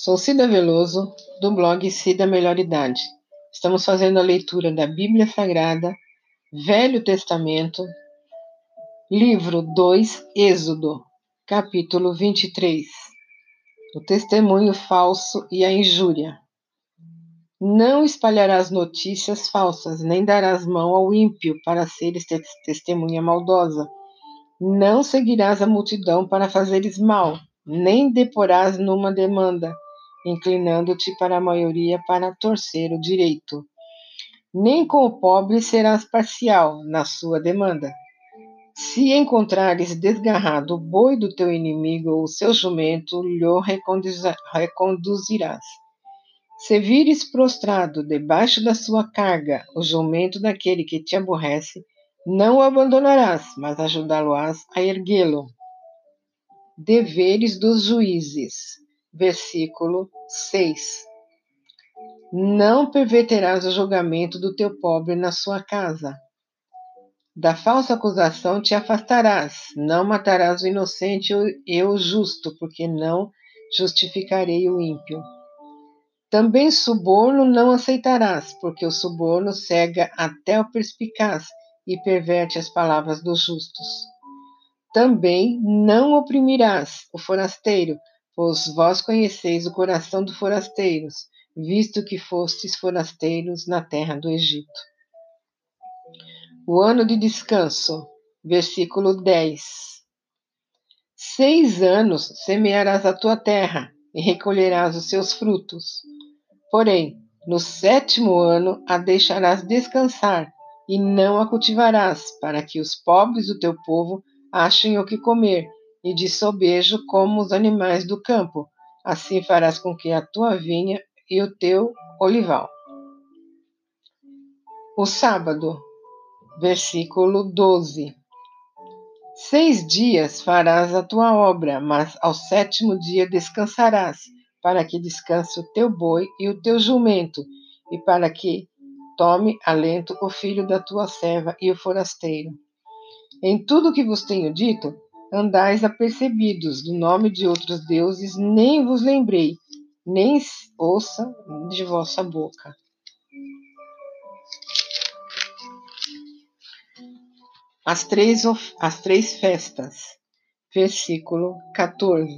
Sou Cida Veloso, do blog Cida Melhor Idade. Estamos fazendo a leitura da Bíblia Sagrada, Velho Testamento, livro 2, Êxodo, capítulo 23. O testemunho falso e a injúria. Não espalharás notícias falsas, nem darás mão ao ímpio para seres testemunha maldosa. Não seguirás a multidão para fazeres mal, nem deporás numa demanda inclinando-te para a maioria para torcer o direito. Nem com o pobre serás parcial na sua demanda. Se encontrares desgarrado o boi do teu inimigo ou o seu jumento, lhe reconduzirás. Se vires prostrado debaixo da sua carga o jumento daquele que te aborrece, não o abandonarás, mas ajudá-lo-ás a erguê-lo. Deveres dos juízes versículo 6. Não perverterás o julgamento do teu pobre na sua casa. Da falsa acusação te afastarás, não matarás o inocente e o justo, porque não justificarei o ímpio. Também suborno não aceitarás, porque o suborno cega até o perspicaz e perverte as palavras dos justos. Também não oprimirás o forasteiro, pois vós conheceis o coração dos forasteiros, visto que fostes forasteiros na terra do Egito. O ano de descanso, versículo 10. Seis anos semearás a tua terra e recolherás os seus frutos. Porém, no sétimo ano a deixarás descansar e não a cultivarás, para que os pobres do teu povo achem o que comer e de sobejo como os animais do campo. Assim farás com que a tua vinha e o teu olival. O sábado, versículo 12. Seis dias farás a tua obra, mas ao sétimo dia descansarás, para que descanse o teu boi e o teu jumento, e para que tome alento o filho da tua serva e o forasteiro. Em tudo que vos tenho dito, andais apercebidos do nome de outros deuses, nem vos lembrei, nem ouça de vossa boca. As três, as três festas, versículo 14.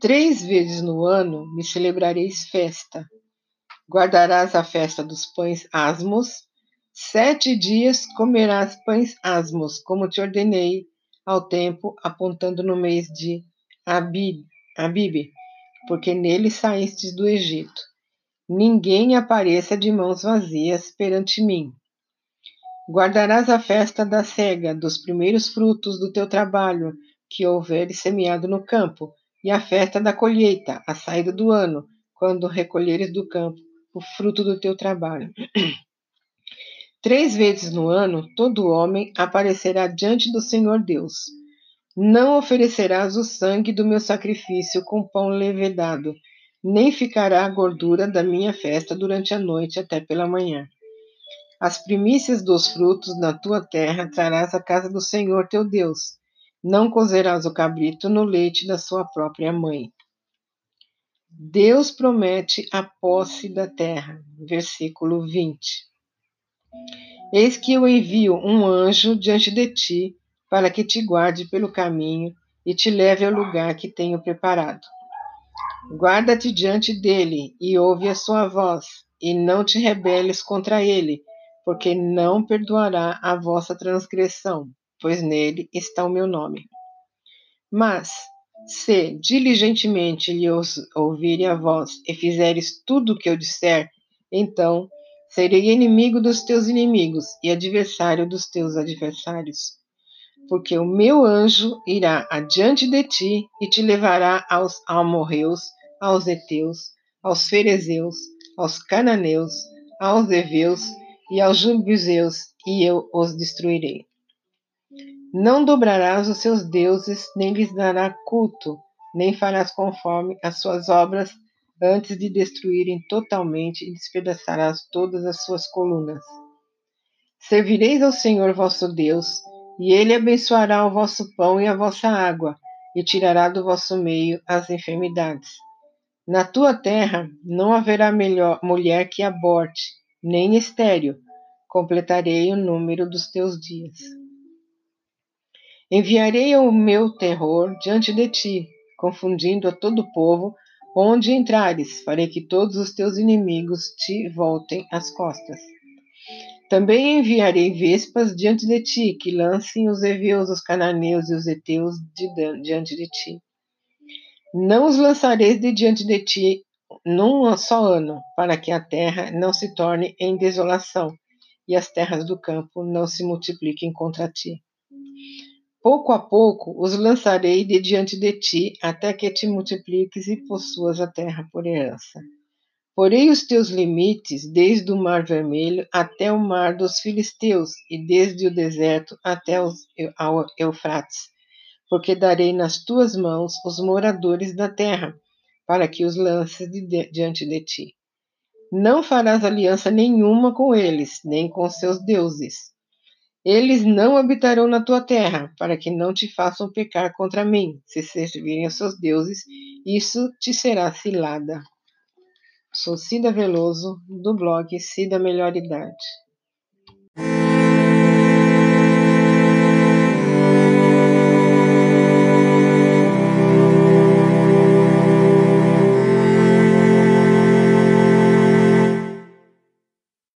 Três vezes no ano me celebrareis festa. Guardarás a festa dos pães asmos. Sete dias comerás pães asmos, como te ordenei, ao tempo, apontando no mês de Abib, Abib, porque nele saístes do Egito. Ninguém apareça de mãos vazias perante mim. Guardarás a festa da cega, dos primeiros frutos do teu trabalho, que houveres semeado no campo, e a festa da colheita, a saída do ano, quando recolheres do campo o fruto do teu trabalho. Três vezes no ano todo homem aparecerá diante do Senhor Deus. Não oferecerás o sangue do meu sacrifício com pão levedado, nem ficará a gordura da minha festa durante a noite até pela manhã. As primícias dos frutos na tua terra trarás à casa do Senhor teu Deus. Não cozerás o cabrito no leite da sua própria mãe. Deus promete a posse da terra. Versículo 20. Eis que eu envio um anjo diante de ti, para que te guarde pelo caminho e te leve ao lugar que tenho preparado. Guarda-te diante dele e ouve a sua voz, e não te rebeles contra ele, porque não perdoará a vossa transgressão, pois nele está o meu nome. Mas, se diligentemente lhe ouvirem a voz e fizeres tudo o que eu disser, então Serei inimigo dos teus inimigos e adversário dos teus adversários. Porque o meu anjo irá adiante de ti e te levará aos amorreus, aos heteus, aos ferezeus, aos cananeus, aos heveus e aos jubizeus, e eu os destruirei. Não dobrarás os seus deuses, nem lhes dará culto, nem farás conforme as suas obras antes de destruírem totalmente e despedaçarás todas as suas colunas. Servireis ao Senhor vosso Deus, e ele abençoará o vosso pão e a vossa água, e tirará do vosso meio as enfermidades. Na tua terra não haverá melhor, mulher que aborte, nem estéril. Completarei o número dos teus dias. Enviarei o meu terror diante de ti, confundindo a todo o povo. Onde entrares, farei que todos os teus inimigos te voltem as costas. Também enviarei vespas diante de ti, que lancem os heveus, os cananeus e os heteus diante de ti. Não os lançareis de diante de ti num só ano, para que a terra não se torne em desolação e as terras do campo não se multipliquem contra ti. Pouco a pouco os lançarei de diante de ti, até que te multipliques e possuas a terra por herança. Porei os teus limites desde o mar vermelho até o mar dos filisteus, e desde o deserto até os, ao Eufrates, porque darei nas tuas mãos os moradores da terra, para que os lances de, diante de ti. Não farás aliança nenhuma com eles, nem com seus deuses eles não habitarão na tua terra, para que não te façam pecar contra mim. Se servirem aos seus deuses, isso te será cilada. Sou Cida Veloso, do blog Cida Melhor Idade.